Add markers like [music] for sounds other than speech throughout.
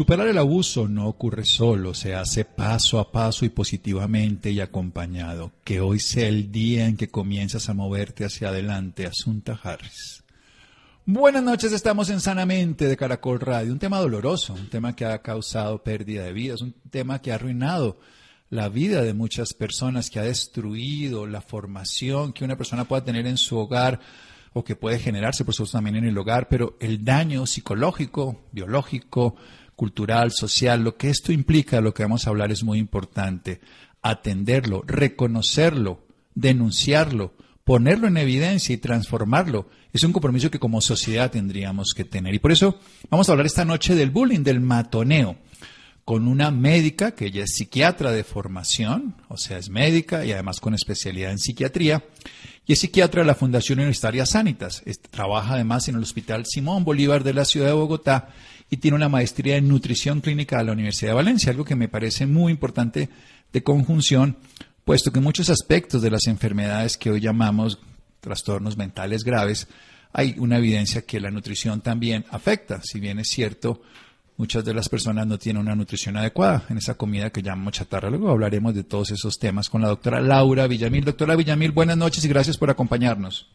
Superar el abuso no ocurre solo, se hace paso a paso y positivamente y acompañado. Que hoy sea el día en que comienzas a moverte hacia adelante. Asunta Harris. Buenas noches, estamos en Sanamente de Caracol Radio. Un tema doloroso, un tema que ha causado pérdida de vidas, un tema que ha arruinado la vida de muchas personas, que ha destruido la formación que una persona pueda tener en su hogar o que puede generarse, por supuesto, también en el hogar, pero el daño psicológico, biológico, cultural, social, lo que esto implica, lo que vamos a hablar es muy importante. Atenderlo, reconocerlo, denunciarlo, ponerlo en evidencia y transformarlo. Es un compromiso que como sociedad tendríamos que tener. Y por eso vamos a hablar esta noche del bullying, del matoneo, con una médica que ella es psiquiatra de formación, o sea, es médica y además con especialidad en psiquiatría, y es psiquiatra de la Fundación Universitaria Sanitas. trabaja además en el Hospital Simón Bolívar de la ciudad de Bogotá y tiene una maestría en nutrición clínica de la Universidad de Valencia, algo que me parece muy importante de conjunción, puesto que muchos aspectos de las enfermedades que hoy llamamos trastornos mentales graves, hay una evidencia que la nutrición también afecta, si bien es cierto, muchas de las personas no tienen una nutrición adecuada en esa comida que llamamos chatarra. Luego hablaremos de todos esos temas con la doctora Laura Villamil. Doctora Villamil, buenas noches y gracias por acompañarnos.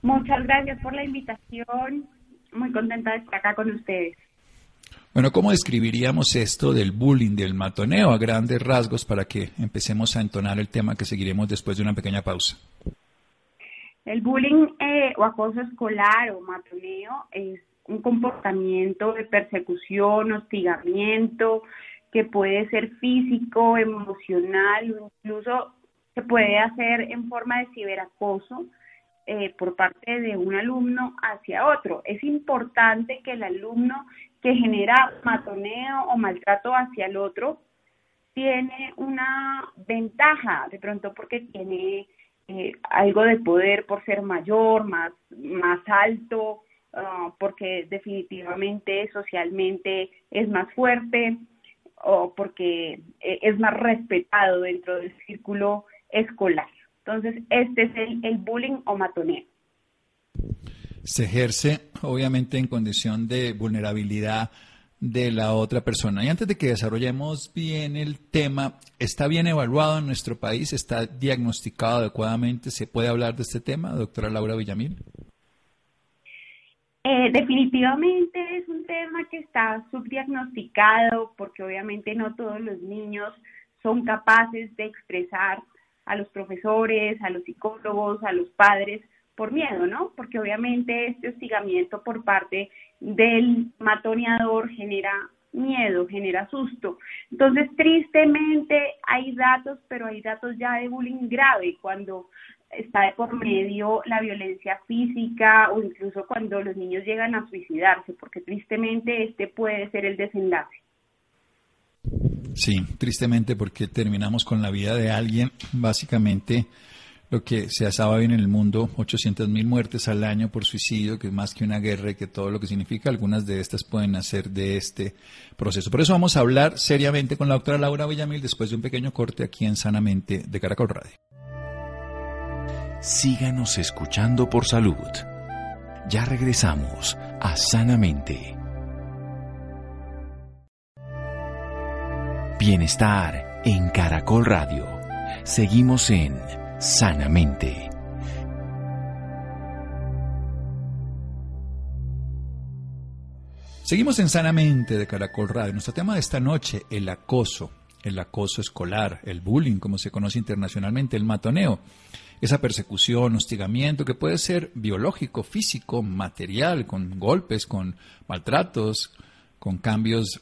Muchas gracias por la invitación muy contenta de estar acá con ustedes. Bueno, ¿cómo describiríamos esto del bullying, del matoneo a grandes rasgos para que empecemos a entonar el tema que seguiremos después de una pequeña pausa? El bullying eh, o acoso escolar o matoneo es un comportamiento de persecución, hostigamiento, que puede ser físico, emocional, incluso se puede hacer en forma de ciberacoso, eh, por parte de un alumno hacia otro. Es importante que el alumno que genera matoneo o maltrato hacia el otro tiene una ventaja, de pronto porque tiene eh, algo de poder por ser mayor, más, más alto, ah, porque definitivamente socialmente es más fuerte o porque eh, es más respetado dentro del círculo escolar. Entonces, este es el, bullying o matoneo. Se ejerce, obviamente, en condición de vulnerabilidad de la otra persona. Y antes de que desarrollemos bien el tema, ¿está bien evaluado en nuestro país? ¿Está diagnosticado adecuadamente? ¿Se puede hablar de este tema, doctora Laura Villamil? Eh, definitivamente es un tema que está subdiagnosticado porque obviamente no todos los niños son capaces de expresar a los profesores, a los psicólogos, a los padres, por miedo, ¿no? Porque obviamente este hostigamiento por parte del matoneador genera miedo, genera susto. Entonces, tristemente hay datos, pero hay datos ya de bullying grave, cuando está de por medio la violencia física o incluso cuando los niños llegan a suicidarse, porque tristemente este puede ser el desenlace. Sí, tristemente porque terminamos con la vida de alguien, básicamente lo que se asaba bien en el mundo, 800 mil muertes al año por suicidio, que es más que una guerra y que todo lo que significa, algunas de estas pueden nacer de este proceso. Por eso vamos a hablar seriamente con la doctora Laura Villamil después de un pequeño corte aquí en Sanamente de Caracol Radio. Síganos escuchando por salud. Ya regresamos a Sanamente. Bienestar en Caracol Radio. Seguimos en Sanamente. Seguimos en Sanamente de Caracol Radio. Nuestro tema de esta noche, el acoso, el acoso escolar, el bullying, como se conoce internacionalmente, el matoneo. Esa persecución, hostigamiento que puede ser biológico, físico, material, con golpes, con maltratos, con cambios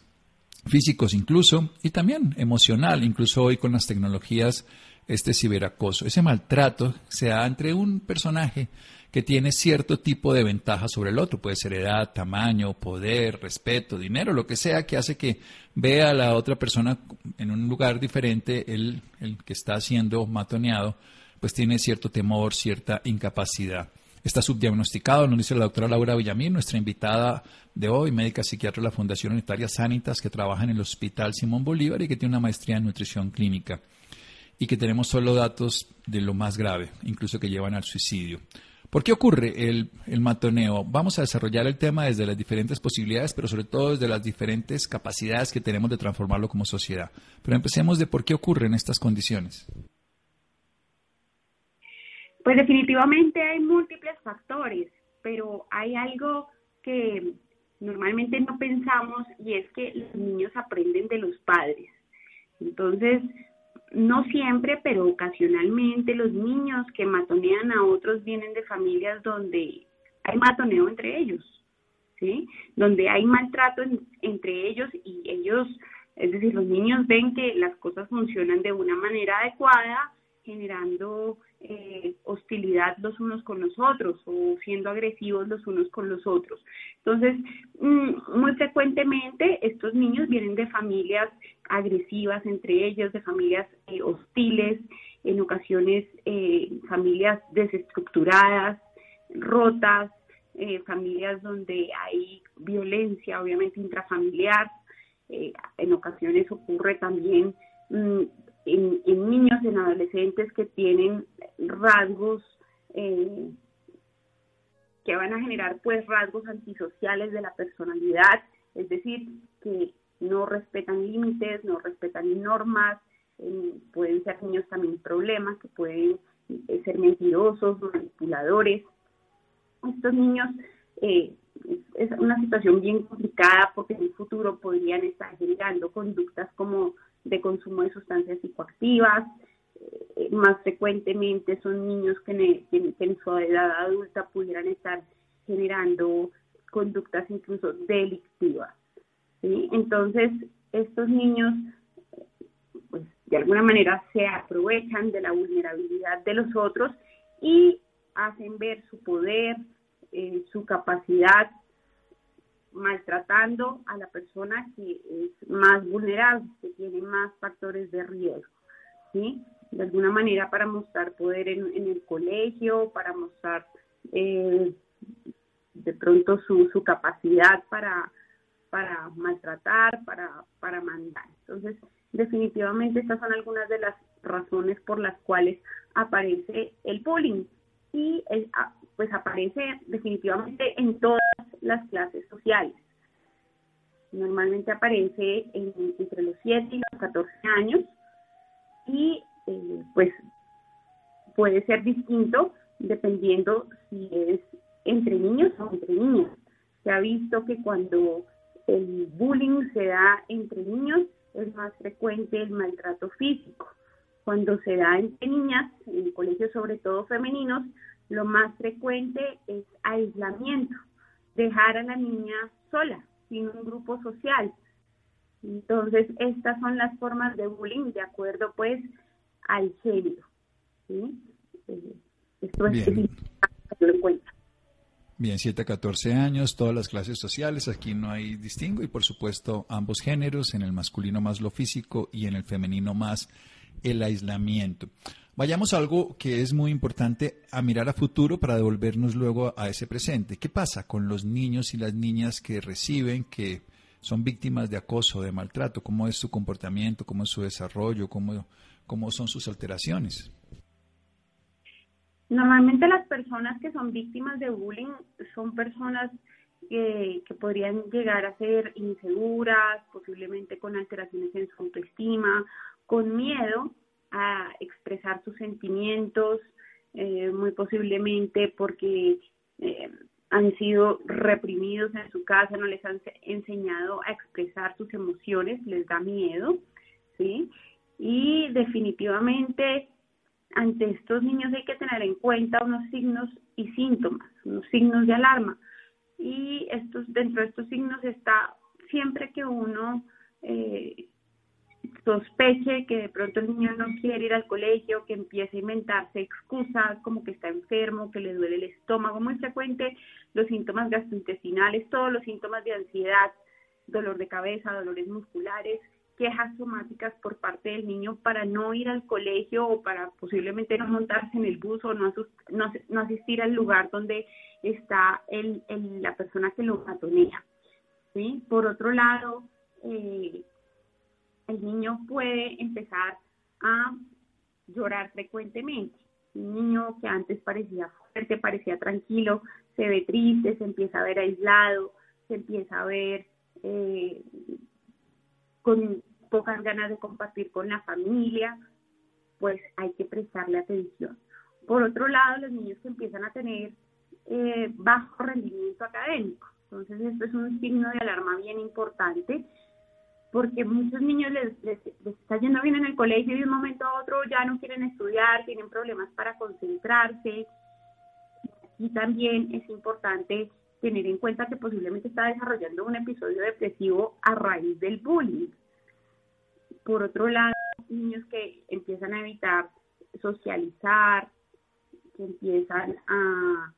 físicos incluso, y también emocional, incluso hoy con las tecnologías, este ciberacoso. Ese maltrato se da entre un personaje que tiene cierto tipo de ventaja sobre el otro, puede ser edad, tamaño, poder, respeto, dinero, lo que sea, que hace que vea a la otra persona en un lugar diferente, el, el que está siendo matoneado, pues tiene cierto temor, cierta incapacidad. Está subdiagnosticado, nos dice la doctora Laura Villamín, nuestra invitada de hoy, médica psiquiatra de la Fundación Unitaria Sanitas, que trabaja en el Hospital Simón Bolívar y que tiene una maestría en nutrición clínica. Y que tenemos solo datos de lo más grave, incluso que llevan al suicidio. ¿Por qué ocurre el, el, matoneo? Vamos a desarrollar el tema desde las diferentes posibilidades, pero sobre todo desde las diferentes capacidades que tenemos de transformarlo como sociedad. Pero empecemos de por qué ocurren estas condiciones. Pues definitivamente hay múltiples factores, pero hay algo que normalmente no pensamos y es que los niños aprenden de los padres. Entonces, no siempre, pero ocasionalmente los niños que matonean a otros vienen de familias donde hay matoneo entre ellos, ¿sí? Donde hay maltrato entre ellos y ellos, es decir, los niños ven que las cosas funcionan de una manera adecuada, generando eh, hostilidad los unos con los otros o siendo agresivos los unos con los otros. Entonces, mm, muy frecuentemente estos niños vienen de familias agresivas entre ellos, de familias eh, hostiles, en ocasiones eh, familias desestructuradas, rotas, familias donde hay violencia, obviamente intrafamiliar. en ocasiones ocurre también mm, en, niños, en adolescentes que tienen rasgos eh, que van a generar pues rasgos antisociales de la personalidad, es decir, que no respetan límites, no respetan normas, eh, pueden ser niños también problemas, que pueden eh, ser mentirosos, manipuladores. Estos niños es una situación bien complicada porque en el futuro podrían estar generando conductas como de consumo de sustancias psicoactivas. Eh, más frecuentemente son niños que en, su edad adulta pudieran estar generando conductas incluso delictivas. Entonces, estos niños, pues de alguna manera se aprovechan de la vulnerabilidad de los otros y hacen ver su poder, eh, su capacidad maltratando a la persona que es más vulnerable, que tiene más factores de riesgo, ¿sí? De alguna manera para mostrar poder en, el colegio, para mostrar eh, de pronto su, su capacidad para, para maltratar, para, para mandar. Entonces, definitivamente estas son algunas de las razones por las cuales aparece el bullying y ah, pues aparece definitivamente en todas las clases sociales. Normalmente aparece entre los 7 y los 14 años y eh, pues puede ser distinto dependiendo si es entre niños o entre niñas. Se ha visto que cuando el bullying se da entre niños es más frecuente el maltrato físico. Cuando se da entre niñas, en colegios sobre todo femeninos, lo más frecuente es aislamiento, dejar a la niña sola, sin un grupo social. Entonces, estas son las formas de bullying de acuerdo pues al género. ¿sí? Eh, esto es Bien. en cuenta. Bien, 7 a 14 años, todas las clases sociales, aquí no hay distingo y por supuesto ambos géneros, en el masculino más lo físico y en el femenino más el aislamiento. Vayamos a algo que es muy importante a mirar a futuro para devolvernos luego a ese presente. ¿Qué pasa con los niños y las niñas que reciben, que son víctimas de acoso, de maltrato? ¿Cómo es su comportamiento? ¿Cómo es su desarrollo? ¿Cómo, cómo son sus alteraciones? Normalmente las personas que son víctimas de bullying son personas que, podrían llegar a ser inseguras, posiblemente con alteraciones en su autoestima, con miedo a expresar sus sentimientos, eh, muy posiblemente porque eh, han sido reprimidos en su casa, no les han enseñado a expresar sus emociones, les da miedo, ¿sí? Y definitivamente ante estos niños hay que tener en cuenta unos signos y síntomas, unos signos de alarma. Y estos, dentro de estos signos está siempre que uno eh, sospeche que de pronto el niño no quiere ir al colegio, que empiece a inventarse excusas como que está enfermo, que le duele el estómago, muy frecuente los síntomas gastrointestinales, todos los síntomas de ansiedad, dolor de cabeza, dolores musculares, quejas somáticas por parte del niño para no ir al colegio o para posiblemente no montarse en el bus o no, no, asistir al lugar donde está el, la persona que lo matonea. ¿sí? Por otro lado, eh, el niño puede empezar a llorar frecuentemente. Un niño que antes parecía fuerte, parecía tranquilo, se ve triste, se empieza a ver aislado, se empieza a ver eh, con pocas ganas de compartir con la familia, pues hay que prestarle atención. Por otro lado, los niños que empiezan a tener eh, bajo rendimiento académico. Entonces, esto es un signo de alarma bien importante porque muchos niños les, les, está yendo bien en el colegio y de un momento a otro ya no quieren estudiar, tienen problemas para concentrarse. Y también es importante tener en cuenta que posiblemente está desarrollando un episodio depresivo a raíz del bullying. Por otro lado, niños que empiezan a evitar socializar, que empiezan a,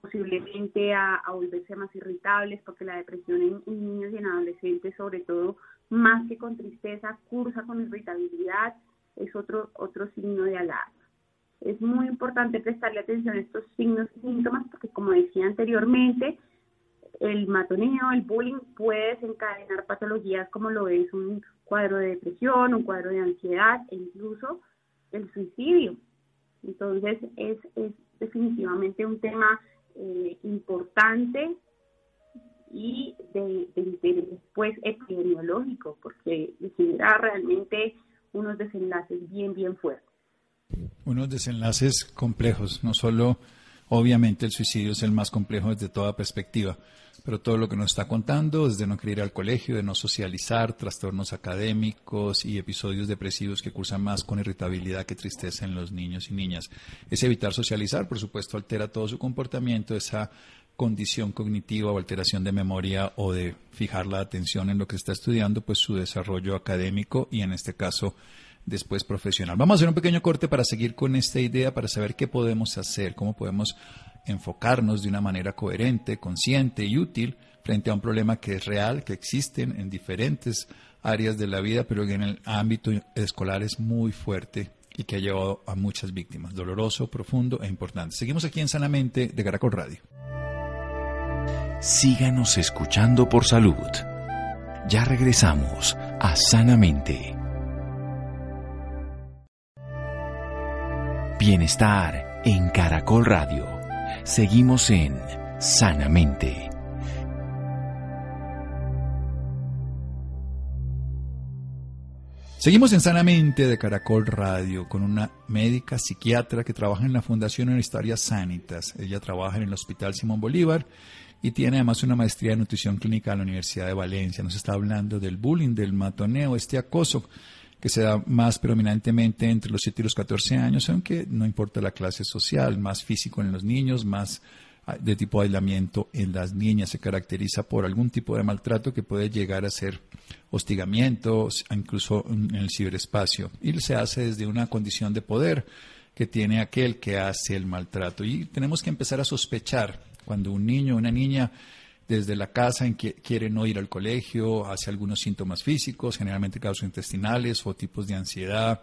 posiblemente a, volverse más irritables, porque la depresión en, niños y en adolescentes, sobre todo, más que con tristeza, cursa con irritabilidad, es otro, otro signo de alarma. Es muy importante prestarle atención a estos signos y síntomas, porque como decía anteriormente, el matoneo, el bullying puede desencadenar patologías como lo es un cuadro de depresión, un cuadro de ansiedad e incluso el suicidio. Entonces es, es definitivamente un tema eh, importante y de, interés pues, epidemiológico, porque genera realmente unos desenlaces bien, bien fuertes. Unos desenlaces complejos, no solo obviamente el suicidio es el más complejo desde toda perspectiva, pero todo lo que nos está contando, desde no querer ir al colegio, de no socializar, trastornos académicos y episodios depresivos que cursan más con irritabilidad que tristeza en los niños y niñas. Es evitar socializar, por supuesto, altera todo su comportamiento, esa condición cognitiva o alteración de memoria o de fijar la atención en lo que está estudiando, pues su desarrollo académico y en este caso después profesional. Vamos a hacer un pequeño corte para seguir con esta idea, para saber qué podemos hacer, cómo podemos enfocarnos de una manera coherente, consciente y útil frente a un problema que es real, que existen en diferentes áreas de la vida, pero que en el ámbito escolar es muy fuerte y que ha llevado a muchas víctimas. Doloroso, profundo e importante. Seguimos aquí en Sanamente de Caracol Radio. Síganos escuchando por salud. Ya regresamos a Sanamente. Bienestar en Caracol Radio. Seguimos en Sanamente. Seguimos en Sanamente de Caracol Radio con una médica psiquiatra que trabaja en la Fundación Universitaria Sanitas. Ella trabaja en el Hospital Simón Bolívar y tiene además una maestría de nutrición clínica en la Universidad de Valencia. Nos está hablando del bullying, del matoneo, este acoso que se da más predominantemente entre los 7 y los 14 años, aunque no importa la clase social, más físico en los niños, más ah, de tipo de aislamiento en las niñas, se caracteriza por algún tipo de maltrato que puede llegar a ser hostigamiento, incluso en el ciberespacio, y se hace desde una condición de poder que tiene aquel que hace el maltrato. Y tenemos que empezar a sospechar cuando un niño o una niña desde la casa en que quiere no ir al colegio, hace algunos síntomas físicos, generalmente intestinales o tipos de ansiedad,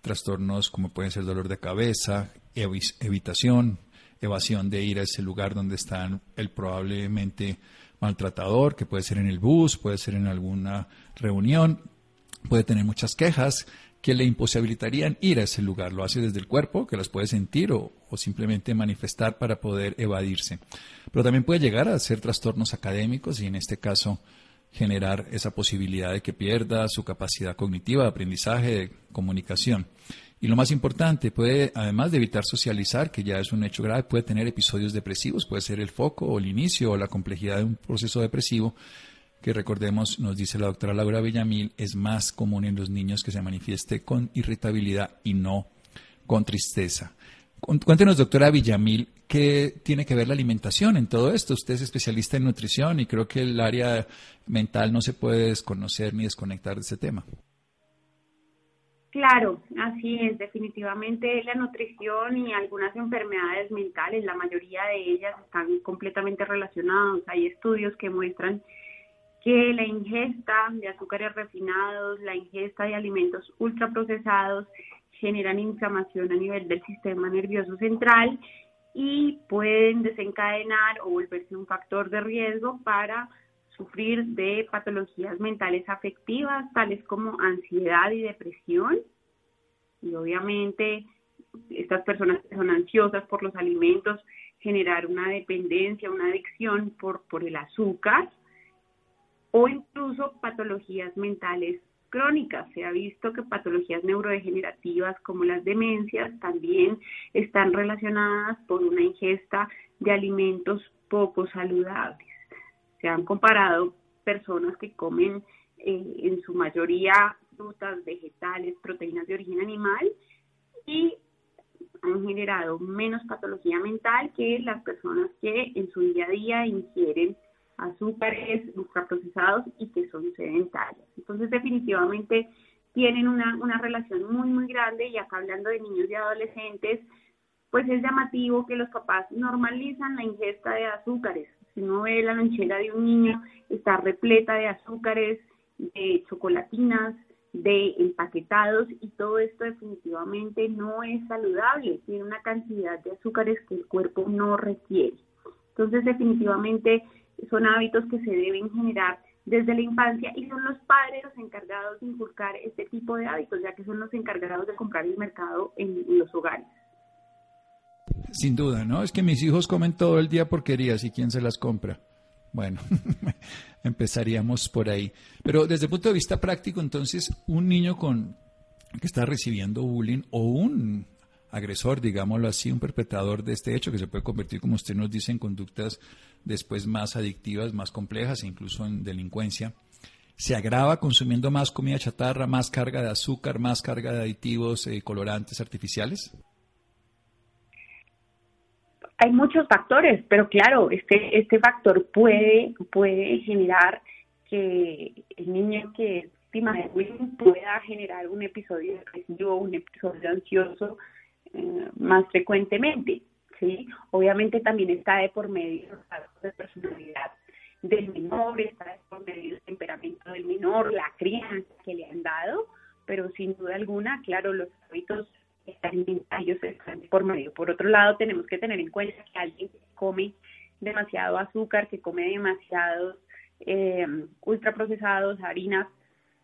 trastornos como pueden ser dolor de cabeza, evitación, evasión de ir a ese lugar donde está el probablemente maltratador, que puede ser en el bus, puede ser en alguna reunión, puede tener muchas quejas que le imposibilitarían ir a ese lugar. Lo hace desde el cuerpo, que las puede sentir o, simplemente manifestar para poder evadirse. Pero también puede llegar a ser trastornos académicos y en este caso generar esa posibilidad de que pierda su capacidad cognitiva de aprendizaje, de comunicación. Y lo más importante, puede, además de evitar socializar, que ya es un hecho grave, puede tener episodios depresivos, puede ser el foco o el inicio o la complejidad de un proceso depresivo que recordemos, nos dice la doctora Laura Villamil, es más común en los niños que se manifieste con irritabilidad y no con tristeza. Cuéntenos, doctora Villamil, ¿qué tiene que ver la alimentación en todo esto? Usted es especialista en nutrición y creo que el área mental no se puede desconocer ni desconectar de ese tema. Claro, así es, definitivamente la nutrición y algunas enfermedades mentales, la mayoría de ellas están completamente relacionadas. Hay estudios que muestran que la ingesta de azúcares refinados, la ingesta de alimentos ultraprocesados generan inflamación a nivel del sistema nervioso central y pueden desencadenar o volverse un factor de riesgo para sufrir de patologías mentales afectivas, tales como ansiedad y depresión. Y obviamente estas personas que son ansiosas por los alimentos, generar una dependencia, una adicción por, por el azúcar o incluso patologías mentales crónicas. Se ha visto que patologías neurodegenerativas como las demencias también están relacionadas por una ingesta de alimentos poco saludables. Se han comparado personas que comen eh, en su mayoría frutas, vegetales, proteínas de origen animal y han generado menos patología mental que las personas que en su día a día ingieren azúcares ultraprocesados y que son sedentarias. Entonces, definitivamente tienen una, una relación muy, muy grande y acá hablando de niños y adolescentes, pues es llamativo que los papás normalizan la ingesta de azúcares. Si uno ve la lonchera de un niño, está repleta de azúcares, de chocolatinas, de empaquetados y todo esto definitivamente no es saludable, tiene una cantidad de azúcares que el cuerpo no requiere. Entonces definitivamente son hábitos que se deben generar desde la infancia y son los padres los encargados de inculcar este tipo de hábitos, ya que son los encargados de comprar el mercado en los hogares. Sin duda, ¿no? Es que mis hijos comen todo el día porquerías y quién se las compra. Bueno, [laughs] empezaríamos por ahí. Pero desde el punto de vista práctico, entonces, un niño con que está recibiendo bullying o un agresor, digámoslo así, un perpetrador de este hecho que se puede convertir, como usted nos dice, en conductas después más adictivas, más complejas e incluso en delincuencia, se agrava consumiendo más comida chatarra, más carga de azúcar, más carga de aditivos, eh, colorantes artificiales. Hay muchos factores, pero claro, este, este factor puede, puede generar que el niño que es víctima de pueda generar un episodio depresivo, un episodio ansioso eh, más frecuentemente. ¿sí? Obviamente también está de por medio los rasgos de personalidad del menor, está de por medio del temperamento del menor, la crianza que le han dado, pero sin duda alguna, claro, los hábitos ellos están por medio. Por otro lado, tenemos que tener en cuenta que alguien que come demasiado azúcar, que come demasiados eh, ultraprocesados, harinas,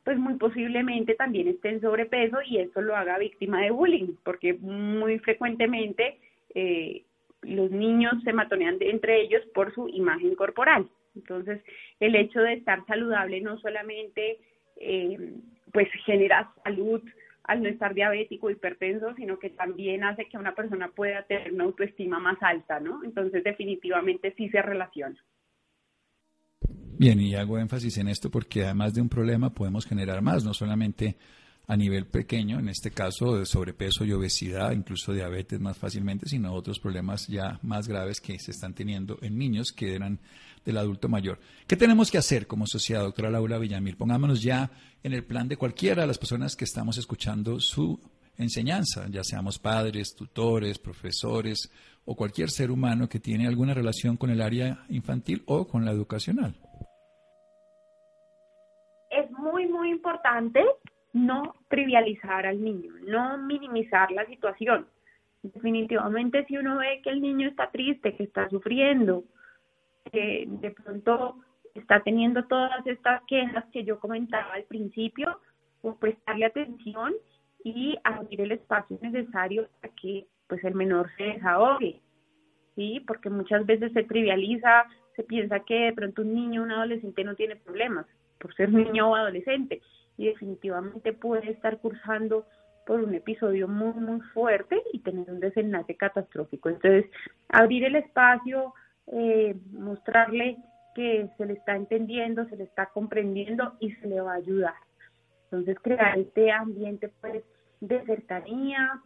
pues muy posiblemente también esté en sobrepeso y esto lo haga víctima de bullying, porque muy frecuentemente eh, los niños se matonean entre ellos por su imagen corporal. Entonces, el hecho de estar saludable no solamente eh, pues genera salud al no estar diabético hipertenso, sino que también hace que una persona pueda tener una autoestima más alta, ¿no? Entonces definitivamente sí se relaciona. Bien, y hago énfasis en esto porque además de un problema podemos generar más, no solamente a nivel pequeño, en este caso de sobrepeso y obesidad, incluso diabetes más fácilmente, sino otros problemas ya más graves que se están teniendo en niños que eran del adulto mayor. ¿Qué tenemos que hacer como sociedad, doctora Laura Villamil? Pongámonos ya en el plan de cualquiera de las personas que estamos escuchando su enseñanza, ya seamos padres, tutores, profesores o cualquier ser humano que tiene alguna relación con el área infantil o con la educacional. Importante no trivializar al niño, no minimizar la situación. Definitivamente si uno ve que el niño está triste, que está sufriendo, que de pronto está teniendo todas estas quejas que yo comentaba al principio, pues prestarle atención y abrir el espacio necesario para que pues el menor se desahogue, ¿sí? Porque muchas veces se trivializa, se piensa que de pronto un niño un adolescente no tiene problemas por ser niño o adolescente, y definitivamente puede estar cursando por un episodio muy, muy fuerte y tener un desenlace catastrófico. Entonces, abrir el espacio, eh, mostrarle que se le está entendiendo, se le está comprendiendo y se le va a ayudar. Entonces, crear este ambiente pues, de cercanía,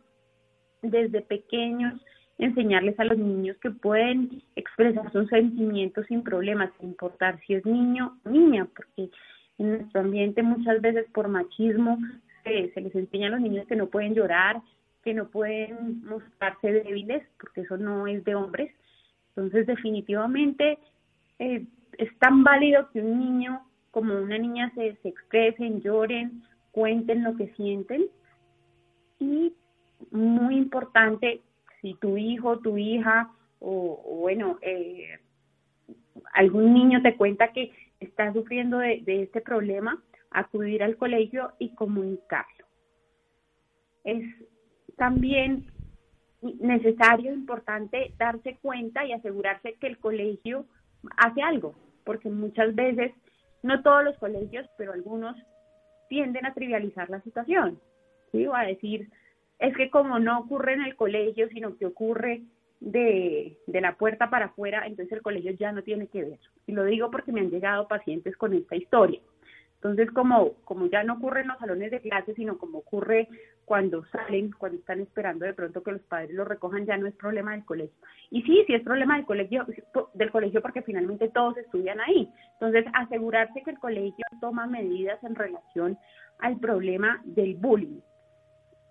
desde pequeños, enseñarles a los niños que pueden expresar sus sentimientos sin problemas, sin importar si es niño o niña, porque en nuestro ambiente muchas veces por machismo se les enseña a los niños que no pueden llorar, que no pueden mostrarse débiles, porque eso no es de hombres. Entonces, definitivamente eh, es tan válido que un niño como una niña se, se expresen, lloren, cuenten lo que sienten. Y muy importante, si tu hijo, tu hija o, bueno, eh, algún niño te cuenta que está sufriendo de, de este problema, acudir al colegio y comunicarlo. Es también necesario, importante darse cuenta y asegurarse que el colegio hace algo, porque muchas veces, no todos los colegios, pero algunos tienden a trivializar la situación, ¿sí? O a decir, es que como no ocurre en el colegio, sino que ocurre de, la puerta para afuera, entonces el colegio ya no tiene que ver. Y lo digo porque me han llegado pacientes con esta historia. Entonces, como, como ya no ocurre en los salones de clase, sino como ocurre cuando salen, cuando están esperando de pronto que los padres los recojan, ya no es problema del colegio. Y sí, sí es problema del colegio, del colegio porque finalmente todos estudian ahí. Entonces, asegurarse que el colegio toma medidas en relación al problema del bullying.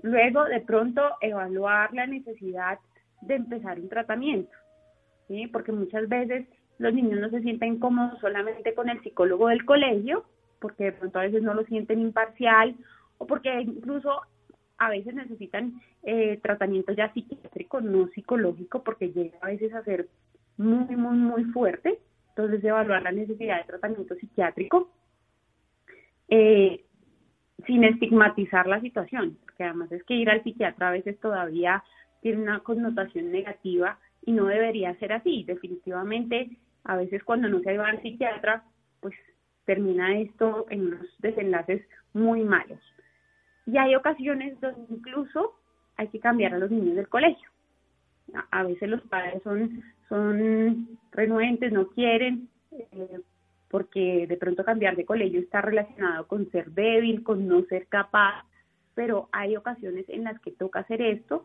Luego, de pronto, evaluar la necesidad de empezar un tratamiento, ¿sí? porque muchas veces los niños no se sienten cómodos solamente con el psicólogo del colegio, porque de pronto a veces no lo sienten imparcial o porque incluso a veces necesitan eh, tratamiento ya psiquiátrico, no psicológico, porque llega a veces a ser muy, muy, muy fuerte. Entonces, evaluar la necesidad de tratamiento psiquiátrico eh, sin estigmatizar la situación, porque además es que ir al psiquiatra a veces todavía tiene una connotación negativa y no debería ser así. Definitivamente, a veces cuando no se va al psiquiatra, pues termina esto en unos desenlaces muy malos. Y hay ocasiones donde incluso hay que cambiar a los niños del colegio. A veces los padres son, son renuentes, no quieren, eh, porque de pronto cambiar de colegio está relacionado con ser débil, con no ser capaz, pero hay ocasiones en las que toca hacer esto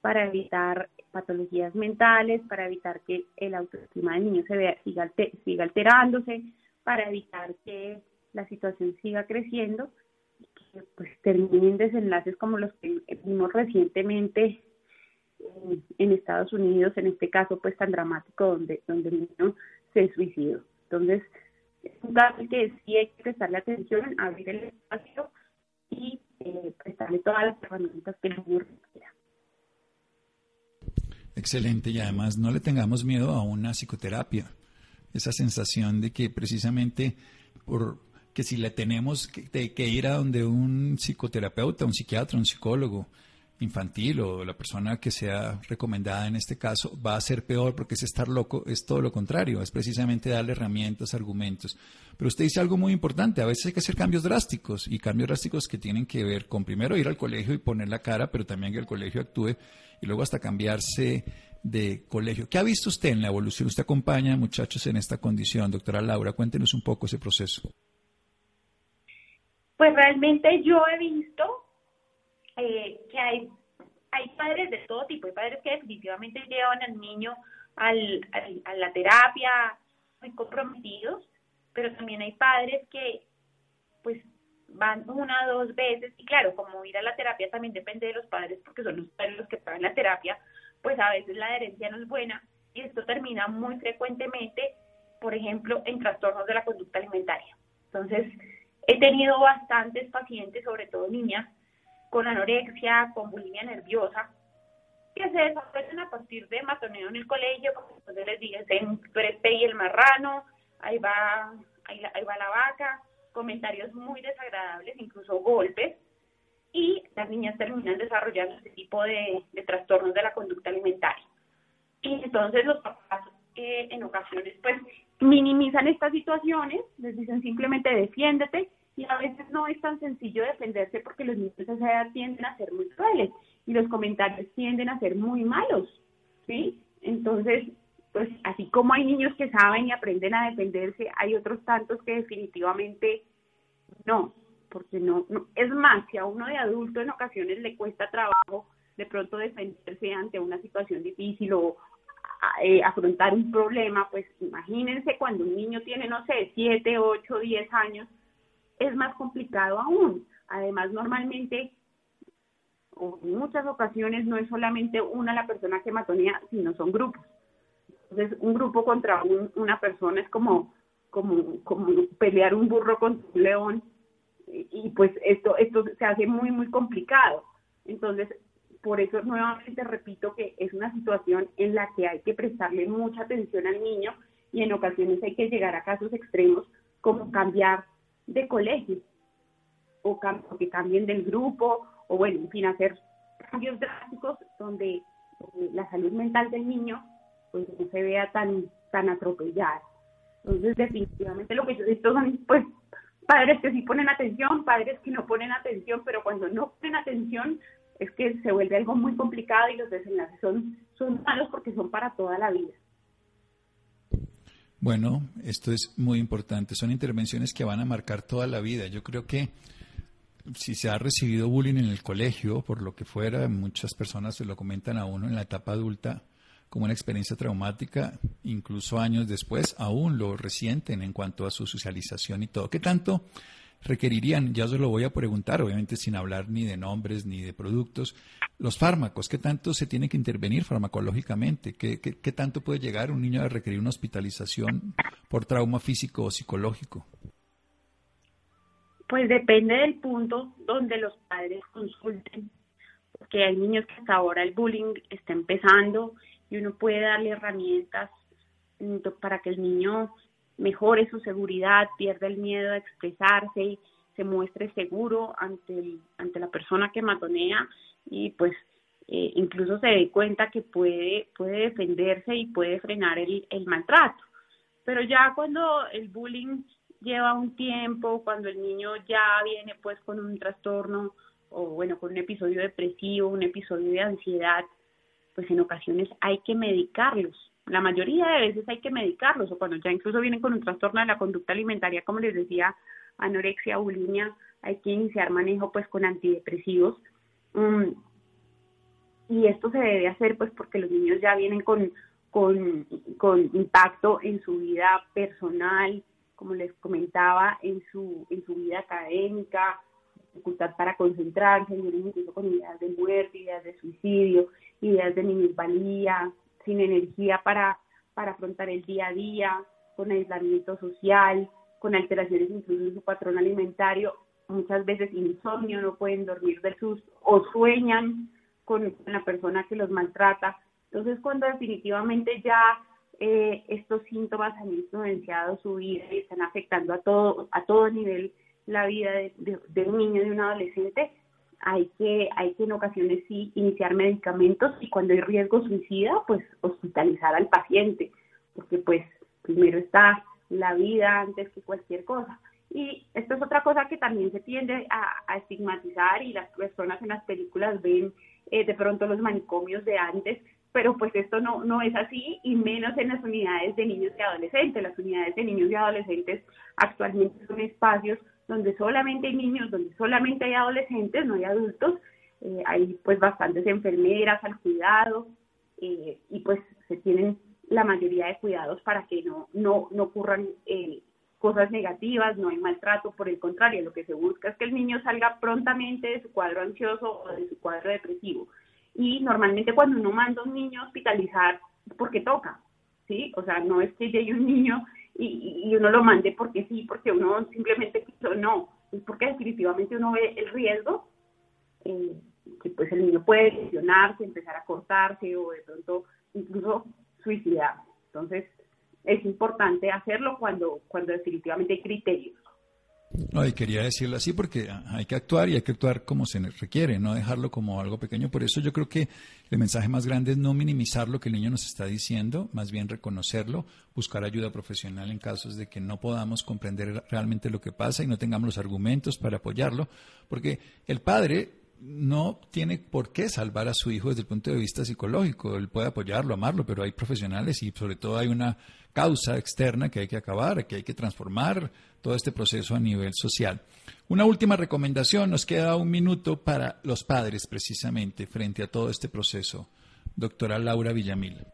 para evitar patologías mentales, para evitar que el autoestima del niño se vea, siga, siga alterándose, para evitar que la situación siga creciendo pues terminen desenlaces como los que vimos recientemente en, Estados Unidos, en este caso pues tan dramático donde, donde el niño se suicidó. Entonces, es un caso que sí hay que prestarle atención, abrir el espacio y eh, prestarle todas las herramientas que niño requiera. Excelente, y además no le tengamos miedo a una psicoterapia. Esa sensación de que precisamente por que si le tenemos que, ir a donde un psicoterapeuta, un psiquiatra, un psicólogo infantil o la persona que sea recomendada en este caso va a ser peor porque es estar loco, es todo lo contrario, es precisamente darle herramientas, argumentos. Pero usted dice algo muy importante, a veces hay que hacer cambios drásticos y cambios drásticos que tienen que ver con primero ir al colegio y poner la cara, pero también que el colegio actúe y luego hasta cambiarse de colegio. ¿Qué ha visto usted en la evolución? Usted acompaña muchachos en esta condición, doctora Laura, cuéntenos un poco ese proceso. Pues realmente yo he visto eh, que hay, padres de todo tipo, hay padres que definitivamente llevan al niño al, a la terapia muy comprometidos, pero también hay padres que pues van una dos veces y claro, como ir a la terapia también depende de los padres porque son los padres los que pagan la terapia, pues a veces la adherencia no es buena y esto termina muy frecuentemente, por ejemplo, en trastornos de la conducta alimentaria. Entonces, He tenido bastantes pacientes, sobre todo niñas, con anorexia, con bulimia nerviosa, que se desarrollan a partir de matoneo en el colegio, porque entonces les dicen, tú el marrano, ahí va, ahí, va la vaca, comentarios muy desagradables, incluso golpes, y las niñas terminan desarrollando este tipo de, trastornos de la conducta alimentaria. Y entonces los papás eh, en ocasiones pues minimizan estas situaciones, les dicen simplemente defiéndete y a veces no es tan sencillo defenderse porque los niños de esa edad tienden a ser muy crueles y los comentarios tienden a ser muy malos, ¿sí? Entonces, pues así como hay niños que saben y aprenden a defenderse, hay otros tantos que definitivamente no, porque no, no, es más, si a uno de adulto en ocasiones le cuesta trabajo de pronto defenderse ante una situación difícil o eh, afrontar un problema, pues imagínense cuando un niño tiene, no sé, 7, 8, 10 años, es más complicado aún. Además, normalmente, o en muchas ocasiones, no es solamente una la persona que matonea, sino son grupos. Entonces, un grupo contra una persona es como como, como pelear un burro con un león y, pues esto, esto se hace muy, muy complicado. Entonces, por eso nuevamente repito que es una situación en la que hay que prestarle mucha atención al niño y en ocasiones hay que llegar a casos extremos como cambiar de colegio o que cambien del grupo o bueno, en fin, hacer cambios drásticos donde la salud mental del niño pues no se vea tan tan atropellada. Entonces, definitivamente lo que yo he son pues padres que sí ponen atención, padres que no ponen atención, pero cuando no ponen atención es que se vuelve algo muy complicado y los desenlaces son, son malos porque son para toda la vida. Bueno, esto es muy importante. Son intervenciones que van a marcar toda la vida. Yo creo que si se ha recibido bullying en el colegio, por lo que fuera, muchas personas se lo comentan a uno en la etapa adulta como una experiencia traumática, incluso años después, aún lo resienten en cuanto a su socialización y todo. ¿Qué tanto requerirían, ya se lo voy a preguntar, obviamente sin hablar ni de nombres ni de productos, los fármacos? ¿Qué tanto se tiene que intervenir farmacológicamente? ¿Qué, qué, tanto puede llegar un niño a requerir una hospitalización por trauma físico o psicológico? Pues depende del punto donde los padres consulten, porque hay niños que hasta ahora el bullying está empezando y uno puede darle herramientas mm, para que el niño mejore su seguridad, pierda el miedo a expresarse, y se muestre seguro ante, ante la persona que matonea y pues eh, incluso se dé cuenta que puede, puede defenderse y puede frenar el, el maltrato. Pero ya cuando el bullying lleva un tiempo, cuando el niño ya viene pues con un trastorno o bueno, con un episodio depresivo, un episodio de ansiedad, pues en ocasiones hay que medicarlos. La mayoría de veces hay que medicarlos, o cuando ya incluso vienen con un trastorno de la conducta alimentaria, como les decía, anorexia, bulimia, hay que iniciar manejo pues con antidepresivos. Mm, y esto se debe hacer pues porque los niños ya vienen con, con, con impacto en su vida personal, como les comentaba, en su, en su vida académica, dificultad para concentrarse, incluso con ideas de muerte, ideas de suicidio, ideas de minusvalía, sin energía para, para afrontar el día a día, con aislamiento social, con alteraciones incluso en su patrón alimentario, muchas veces insomnio, no pueden dormir del susto o sueñan con la persona que los maltrata. Entonces, cuando definitivamente ya eh, estos síntomas han influenciado su vida y están afectando a todo, a todo nivel la vida de, un niño, de un adolescente, hay que, hay que en ocasiones sí iniciar medicamentos y cuando hay riesgo suicida, pues hospitalizar al paciente, porque pues primero está la vida antes que cualquier cosa. Y esto es otra cosa que también se tiende a, estigmatizar y las personas en las películas ven eh, de pronto los manicomios de antes, pero pues esto no, no es así y menos en las unidades de niños y adolescentes. Las unidades de niños y adolescentes actualmente son espacios donde solamente hay niños, donde solamente hay adolescentes, no hay adultos, eh, hay pues bastantes enfermeras al cuidado eh, y pues se tienen la mayoría de cuidados para que no, no, no ocurran eh, cosas negativas, no hay maltrato, por el contrario, lo que se busca es que el niño salga prontamente de su cuadro ansioso o de su cuadro depresivo. Y normalmente cuando uno manda a un niño a hospitalizar es porque toca, ¿sí? O sea, no es que llegue un niño y, uno lo mande porque sí, porque uno simplemente quiso, no, es porque definitivamente uno ve el riesgo eh, que pues el niño puede lesionarse, empezar a cortarse o de pronto incluso suicidar. Entonces es importante hacerlo cuando, cuando definitivamente hay criterios. No, y quería decirlo así porque hay que actuar y hay que actuar como se requiere, no dejarlo como algo pequeño. Por eso yo creo que el mensaje más grande es no minimizar lo que el niño nos está diciendo, más bien reconocerlo, buscar ayuda profesional en casos de que no podamos comprender realmente lo que pasa y no tengamos los argumentos para apoyarlo, porque el padre no tiene por qué salvar a su hijo desde el punto de vista psicológico. Él puede apoyarlo, amarlo, pero hay profesionales y sobre todo hay una causa externa que hay que acabar, que hay que transformar todo este proceso a nivel social. Una última recomendación, nos queda un minuto para los padres precisamente frente a todo este proceso. Doctora Laura Villamil.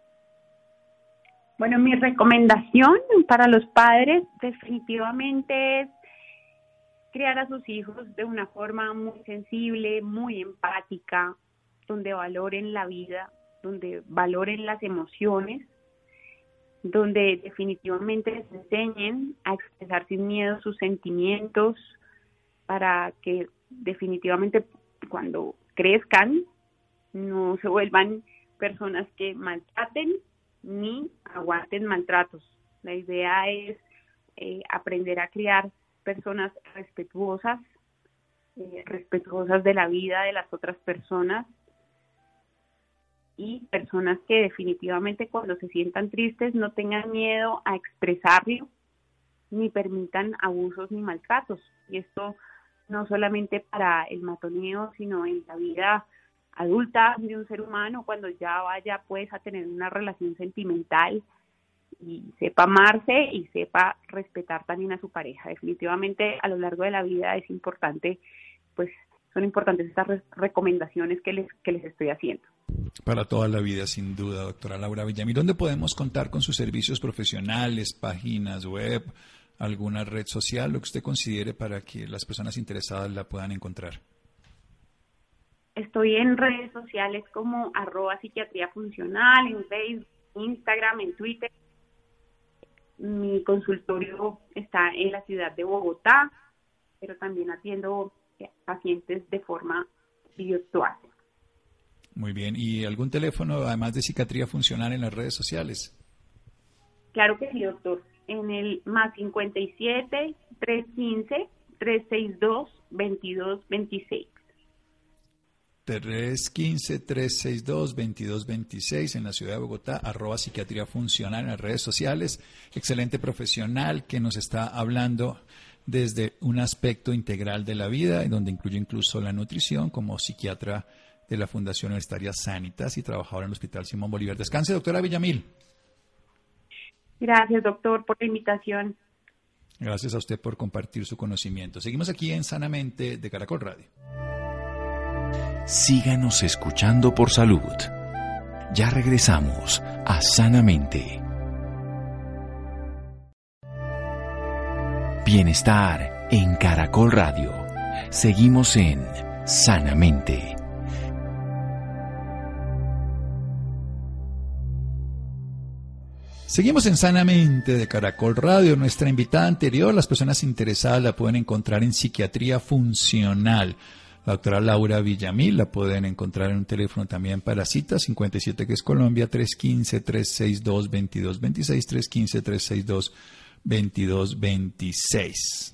Bueno, mi recomendación para los padres definitivamente es criar a sus hijos de una forma muy sensible, muy empática, donde valoren la vida, donde valoren las emociones donde definitivamente les enseñen a expresar sin miedo sus sentimientos para que definitivamente cuando crezcan no se vuelvan personas que maltraten ni aguanten maltratos. La idea es eh, aprender a criar personas respetuosas, eh, respetuosas de la vida de las otras personas y personas que definitivamente cuando se sientan tristes no tengan miedo a expresarlo ni permitan abusos ni maltratos. Y esto no solamente para el matoneo, sino en la vida adulta de un ser humano, cuando ya vaya pues a tener una relación sentimental y sepa amarse y sepa respetar también a su pareja. Definitivamente a lo largo de la vida es importante, pues son importantes estas recomendaciones que les, que les estoy haciendo. Para toda la vida, sin duda, doctora Laura Villamil. ¿Dónde podemos contar con sus servicios profesionales, páginas web, alguna red social, lo que usted considere para que las personas interesadas la puedan encontrar? Estoy en redes sociales como arroba psiquiatría funcional, en Facebook, Instagram, en Twitter. Mi consultorio está en la ciudad de Bogotá, pero también atiendo pacientes de forma virtual. Muy bien. ¿Y algún teléfono, además de psiquiatría funcional, en las redes sociales? Claro que sí, doctor. En el más 57 315 362 2226. 315-362-2226 en la ciudad de Bogotá, arroba psiquiatría funcional en las redes sociales. Excelente profesional que nos está hablando desde un aspecto integral de la vida, donde incluye incluso la nutrición como psiquiatra de la Fundación Universitaria Sanitas y trabajadora en el Hospital Simón Bolívar. Descanse, doctora Villamil. Gracias, doctor, por la invitación. Gracias a usted por compartir su conocimiento. Seguimos aquí en Sanamente de Caracol Radio. Síganos escuchando por salud. Ya regresamos a Sanamente. Bienestar en Caracol Radio. Seguimos en Sanamente. Seguimos en Sanamente de Caracol Radio. Nuestra invitada anterior, las personas interesadas la pueden encontrar en Psiquiatría Funcional la doctora Laura Villamil. La pueden encontrar en un teléfono también para citas, 57 que es Colombia, 315-362-2226, 315-362-2226.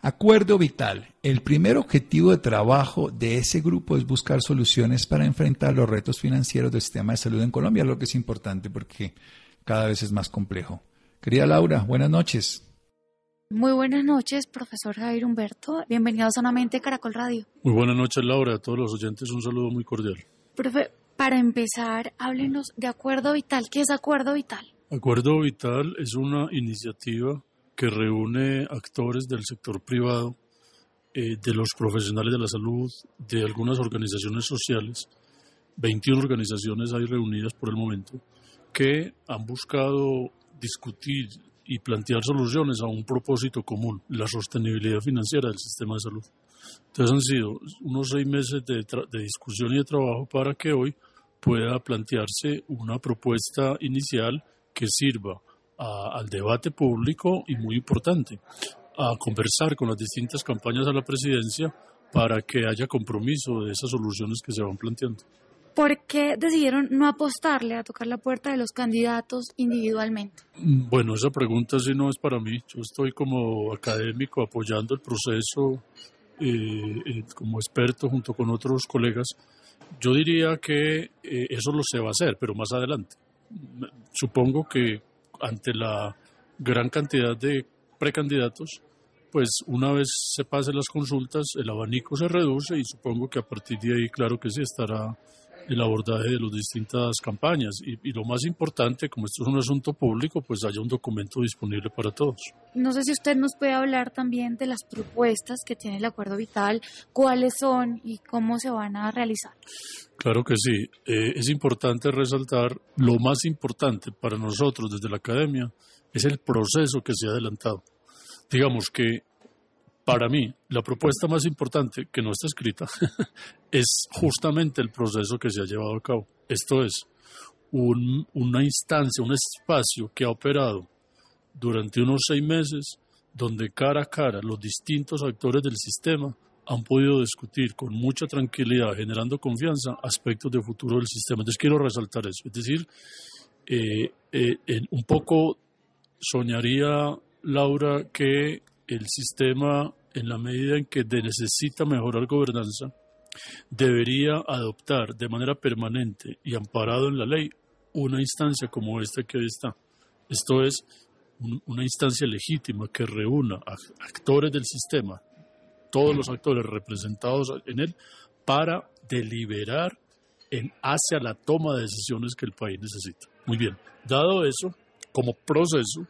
Acuerdo vital. El primer objetivo de trabajo de ese grupo es buscar soluciones para enfrentar los retos financieros del sistema de salud en Colombia, lo que es importante porque cada vez es más complejo. Querida Laura, buenas noches. Muy buenas noches, profesor Javier Humberto. Bienvenido a Caracol Radio. Muy buenas noches, Laura. A todos los oyentes un saludo muy cordial. Profe, para empezar, háblenos de Acuerdo Vital. ¿Qué es Acuerdo Vital? Acuerdo Vital es una iniciativa que reúne actores del sector privado, eh, de los profesionales de la salud, de algunas organizaciones sociales, 21 organizaciones hay reunidas por el momento, que han buscado discutir y plantear soluciones a un propósito común, la sostenibilidad financiera del sistema de salud. Entonces han sido unos seis meses de, discusión y de trabajo para que hoy pueda plantearse una propuesta inicial que sirva al debate público y muy importante, a conversar con las distintas campañas a la presidencia para que haya compromiso de esas soluciones que se van planteando. ¿Por qué decidieron no apostarle a tocar la puerta de los candidatos individualmente? Bueno, esa pregunta sí no es para mí. Yo estoy como académico apoyando el proceso eh, eh, como experto junto con otros colegas. Yo diría que eh, eso lo se va a hacer, pero más adelante. Supongo que ante la gran cantidad de precandidatos, pues una vez se pasen las consultas, el abanico se reduce y supongo que a partir de ahí, claro que sí, estará el abordaje de las distintas campañas y, lo más importante, como esto es un asunto público, pues haya un documento disponible para todos. No sé si usted nos puede hablar también de las propuestas que tiene el Acuerdo Vital, cuáles son y cómo se van a realizar. Claro que sí. Eh, es importante resaltar lo más importante para nosotros desde la academia es el proceso que se ha adelantado. Digamos que para mí, la propuesta más importante, que no está escrita, [laughs] es justamente el proceso que se ha llevado a cabo. Esto es, una instancia, un espacio que ha operado durante unos seis meses, donde cara a cara los distintos actores del sistema han podido discutir con mucha tranquilidad, generando confianza, aspectos de futuro del sistema. Entonces quiero resaltar eso. Es decir, eh, eh, un poco soñaría Laura que el sistema, en la medida en que necesita mejorar gobernanza, debería adoptar de manera permanente y amparado en la ley una instancia como esta que está. Esto es una instancia legítima que reúna a actores del sistema, todos los actores representados en él, para deliberar en hacia la toma de decisiones que el país necesita. Muy bien, dado eso, como proceso,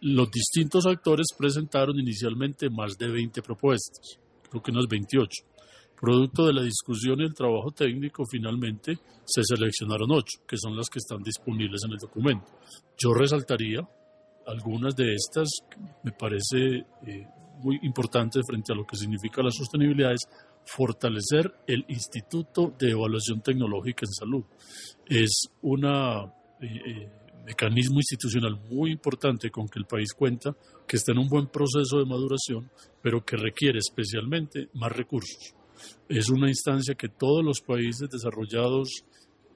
los distintos actores presentaron inicialmente más de 20 propuestas, creo que unas 28. Producto de la discusión y el trabajo técnico, finalmente se seleccionaron ocho, que son las que están disponibles en el documento. Yo resaltaría algunas de estas, me parece eh, muy importante frente a lo que significa la sostenibilidad, es fortalecer el Instituto de Evaluación Tecnológica en Salud. Es un eh, eh, mecanismo institucional muy importante con que el país cuenta, que está en un buen proceso de maduración, pero que requiere especialmente más recursos. Es una instancia que todos los países desarrollados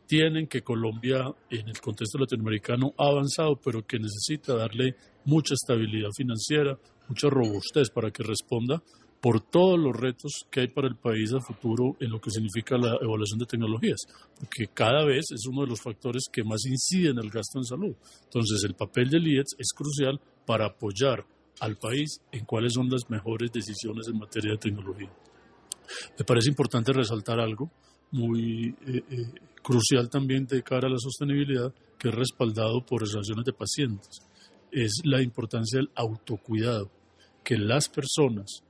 tienen, que Colombia en el contexto latinoamericano ha avanzado, pero que necesita darle mucha estabilidad financiera, mucha robustez para que responda por todos los retos que hay para el país a futuro en lo que significa la evaluación de tecnologías, porque cada vez es uno de los factores que más incide en el gasto en salud. Entonces, el papel del IETS es crucial para apoyar al país en cuáles son las mejores decisiones en materia de tecnología. Me parece importante resaltar algo muy eh, eh, crucial también de cara a la sostenibilidad, que es respaldado por relaciones de pacientes. Es la importancia del autocuidado, que las personas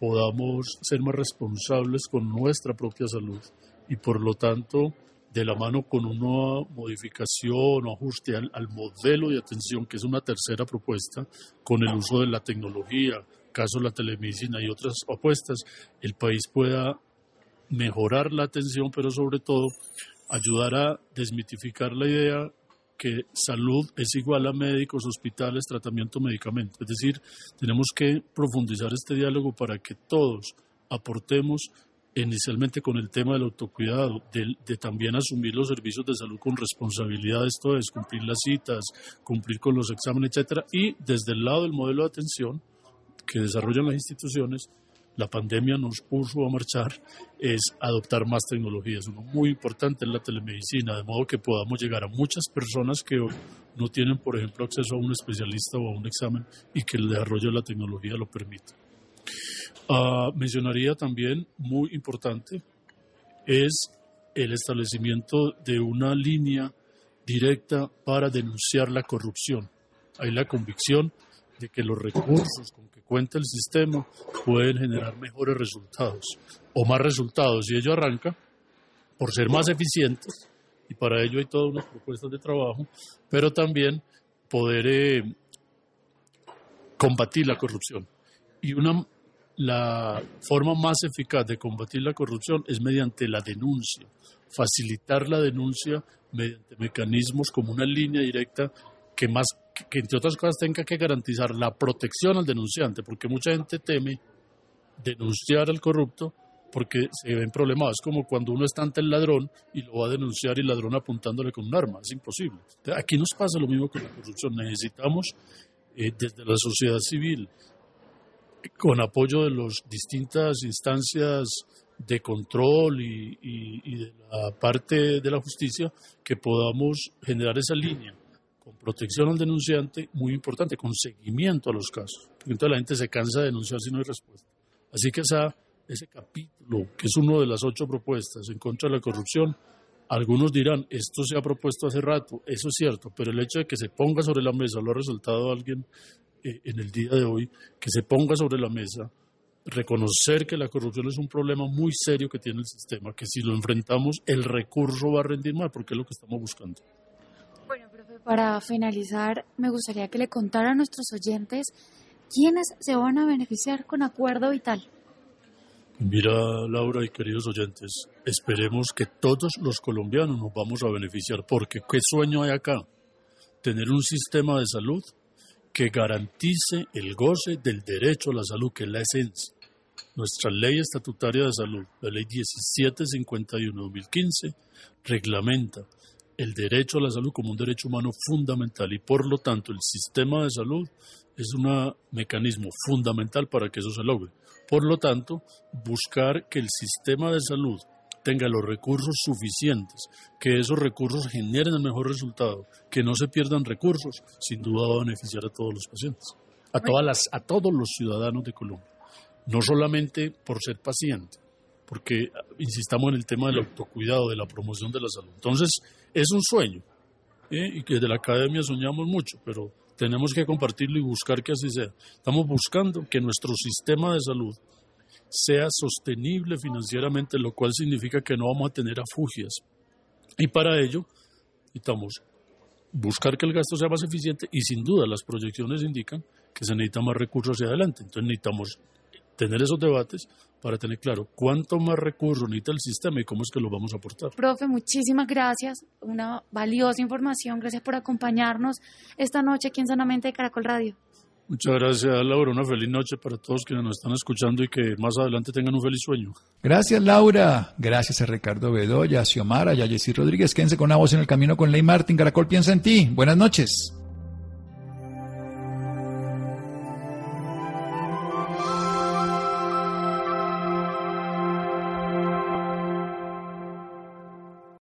podamos ser más responsables con nuestra propia salud y por lo tanto de la mano con una modificación o ajuste al, al, modelo de atención, que es una tercera propuesta, con el uso de la tecnología, caso la telemedicina y otras apuestas, el país pueda mejorar la atención, pero sobre todo ayudar a desmitificar la idea que salud es igual a médicos, hospitales, tratamiento, medicamento. Es decir, tenemos que profundizar este diálogo para que todos aportemos inicialmente con el tema del autocuidado, de, de, también asumir los servicios de salud con responsabilidad, esto es cumplir las citas, cumplir con los exámenes, etcétera, y desde el lado del modelo de atención que desarrollan las instituciones, la pandemia nos puso a marchar es adoptar más tecnologías. Uno muy importante es la telemedicina, de modo que podamos llegar a muchas personas que no tienen, por ejemplo, acceso a un especialista o a un examen y que el desarrollo de la tecnología lo permita. Uh, mencionaría también, muy importante, es el establecimiento de una línea directa para denunciar la corrupción. Hay la convicción de que los recursos cuenta el sistema pueden generar mejores resultados o más resultados y ello arranca por ser más eficientes y para ello hay todas unas propuestas de trabajo, pero también poder eh, combatir la corrupción. Y una, la forma más eficaz de combatir la corrupción es mediante la denuncia, facilitar la denuncia mediante mecanismos como una línea directa que más que entre otras cosas tenga que garantizar la protección al denunciante, porque mucha gente teme denunciar al corrupto porque se ven problemas. Es como cuando uno está ante el ladrón y lo va a denunciar y el ladrón apuntándole con un arma. Es imposible. Aquí nos pasa lo mismo con la corrupción. Necesitamos eh, desde la sociedad civil, con apoyo de las distintas instancias de control y, de la parte de la justicia, que podamos generar esa línea protección al denunciante, muy importante, con seguimiento a los casos. Porque entonces la gente se cansa de denunciar si no hay respuesta. Así que esa, ese capítulo, que es uno de las ocho propuestas en contra de la corrupción, algunos dirán, esto se ha propuesto hace rato, eso es cierto, pero el hecho de que se ponga sobre la mesa, lo ha resultado alguien eh, en el día de hoy, que se ponga sobre la mesa, reconocer que la corrupción es un problema muy serio que tiene el sistema, que si lo enfrentamos, el recurso va a rendir mal, porque es lo que estamos buscando. Para finalizar, me gustaría que le contara a nuestros oyentes quiénes se van a beneficiar con Acuerdo Vital. Mira, Laura y queridos oyentes, esperemos que todos los colombianos nos vamos a beneficiar, porque ¿qué sueño hay acá? Tener un sistema de salud que garantice el goce del derecho a la salud, que es la esencia. Nuestra ley estatutaria de salud, la ley 1751-2015, reglamenta el derecho a la salud como un derecho humano fundamental y por lo tanto el sistema de salud es un mecanismo fundamental para que eso se logre. Por lo tanto, buscar que el sistema de salud tenga los recursos suficientes, que esos recursos generen el mejor resultado, que no se pierdan recursos, sin duda va a beneficiar a todos los pacientes, a, todas las, a todos los ciudadanos de Colombia, no solamente por ser paciente, porque insistamos en el tema del autocuidado, de la promoción de la salud. Entonces, es un sueño, y que de la academia soñamos mucho, pero tenemos que compartirlo y buscar que así sea. Estamos buscando que nuestro sistema de salud sea sostenible financieramente, lo cual significa que no vamos a tener afugias. Y para ello necesitamos buscar que el gasto sea más eficiente y sin duda las proyecciones indican que se necesita más recursos hacia adelante. Entonces necesitamos tener esos debates para tener claro cuánto más recursos necesita el sistema y cómo es que lo vamos a aportar. Profe, muchísimas gracias. Una valiosa información. Gracias por acompañarnos esta noche aquí en Sanamente de Caracol Radio. Muchas gracias, Laura. Una feliz noche para todos quienes nos están escuchando y que más adelante tengan un feliz sueño. Gracias, Laura. Gracias a Ricardo Bedoya, a Xiomara y a Jessy Rodríguez. Quédense con una voz en el camino con Ley Martín. Caracol piensa en ti. Buenas noches.